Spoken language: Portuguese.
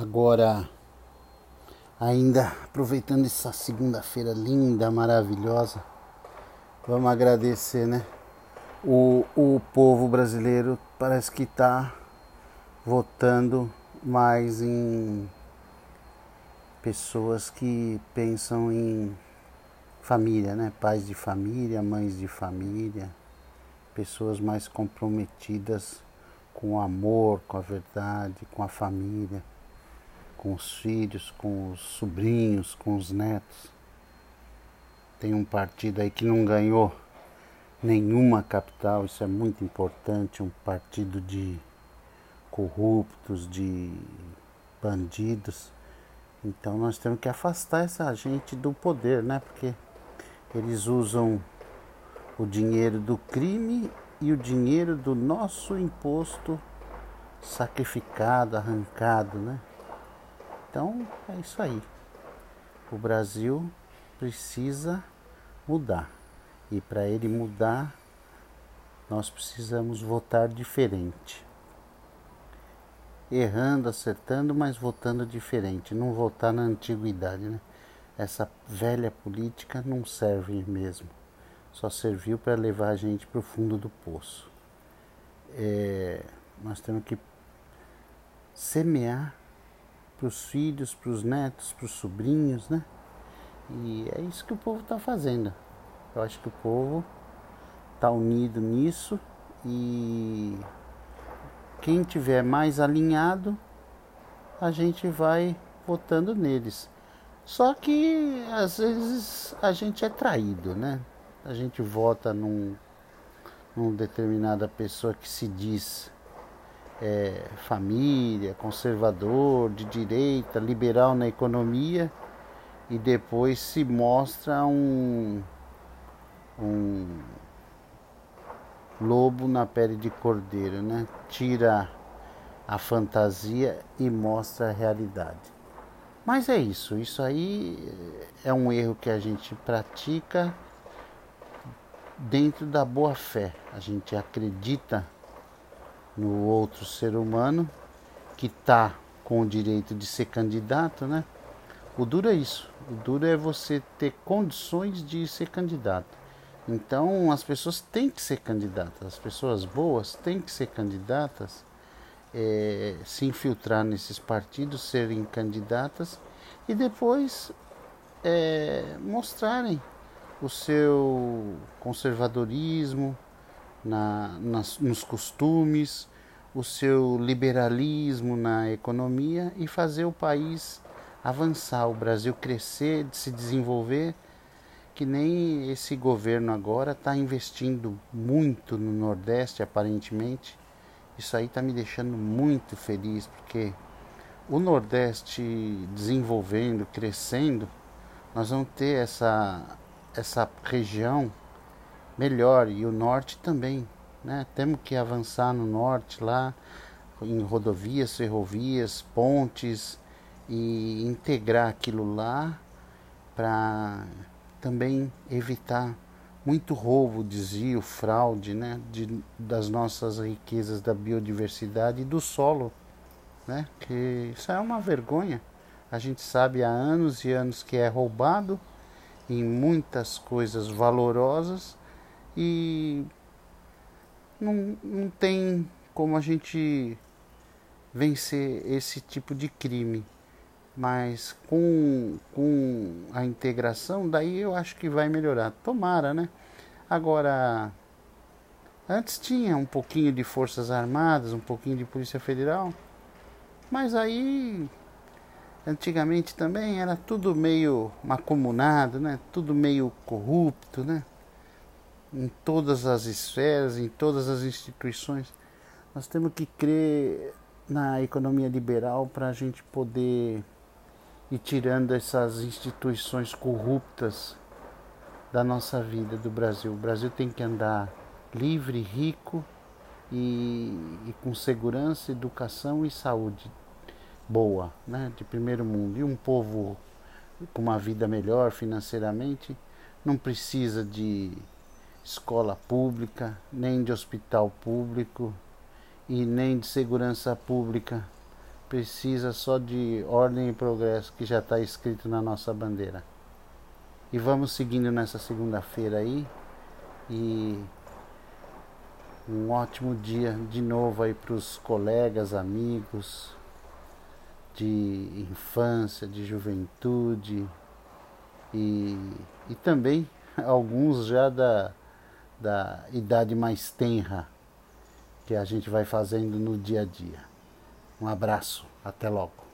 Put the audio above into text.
Agora, ainda aproveitando essa segunda-feira linda, maravilhosa, vamos agradecer, né? O, o povo brasileiro parece que está votando mais em pessoas que pensam em família, né? Pais de família, mães de família, pessoas mais comprometidas com o amor, com a verdade, com a família com os filhos, com os sobrinhos, com os netos. Tem um partido aí que não ganhou nenhuma capital, isso é muito importante, um partido de corruptos, de bandidos. Então nós temos que afastar essa gente do poder, né? Porque eles usam o dinheiro do crime e o dinheiro do nosso imposto sacrificado, arrancado, né? Então é isso aí. O Brasil precisa mudar. E para ele mudar, nós precisamos votar diferente. Errando, acertando, mas votando diferente. Não votar na antiguidade, né? Essa velha política não serve mesmo. Só serviu para levar a gente para o fundo do poço. É, nós temos que semear para os filhos, para os netos, para os sobrinhos, né? E é isso que o povo está fazendo. Eu acho que o povo está unido nisso e quem tiver mais alinhado, a gente vai votando neles. Só que às vezes a gente é traído, né? A gente vota num, num determinada pessoa que se diz é, família, conservador, de direita, liberal na economia e depois se mostra um, um lobo na pele de cordeiro, né? Tira a fantasia e mostra a realidade. Mas é isso, isso aí é um erro que a gente pratica dentro da boa fé. A gente acredita no outro ser humano que está com o direito de ser candidato, né? O duro é isso. O duro é você ter condições de ser candidato. Então as pessoas têm que ser candidatas, as pessoas boas têm que ser candidatas, é, se infiltrar nesses partidos, serem candidatas e depois é, mostrarem o seu conservadorismo, na, nas, nos costumes, o seu liberalismo na economia e fazer o país avançar, o Brasil crescer, se desenvolver, que nem esse governo agora está investindo muito no Nordeste, aparentemente. Isso aí está me deixando muito feliz, porque o Nordeste desenvolvendo, crescendo, nós vamos ter essa, essa região melhor e o norte também. Né? Temos que avançar no norte lá, em rodovias, ferrovias, pontes e integrar aquilo lá para também evitar muito roubo, desvio, fraude né? De, das nossas riquezas da biodiversidade e do solo. Né? Que isso é uma vergonha. A gente sabe há anos e anos que é roubado em muitas coisas valorosas e não, não tem como a gente vencer esse tipo de crime. Mas com, com a integração, daí eu acho que vai melhorar. Tomara, né? Agora, antes tinha um pouquinho de Forças Armadas, um pouquinho de Polícia Federal, mas aí antigamente também era tudo meio macumunado, né? Tudo meio corrupto, né? Em todas as esferas, em todas as instituições. Nós temos que crer na economia liberal para a gente poder ir tirando essas instituições corruptas da nossa vida do Brasil. O Brasil tem que andar livre, rico e, e com segurança, educação e saúde boa, né, de primeiro mundo. E um povo com uma vida melhor financeiramente não precisa de escola pública, nem de hospital público e nem de segurança pública precisa só de ordem e progresso que já está escrito na nossa bandeira. E vamos seguindo nessa segunda-feira aí. E um ótimo dia de novo aí para os colegas, amigos de infância, de juventude e, e também alguns já da, da idade mais tenra que a gente vai fazendo no dia a dia. Um abraço, até logo.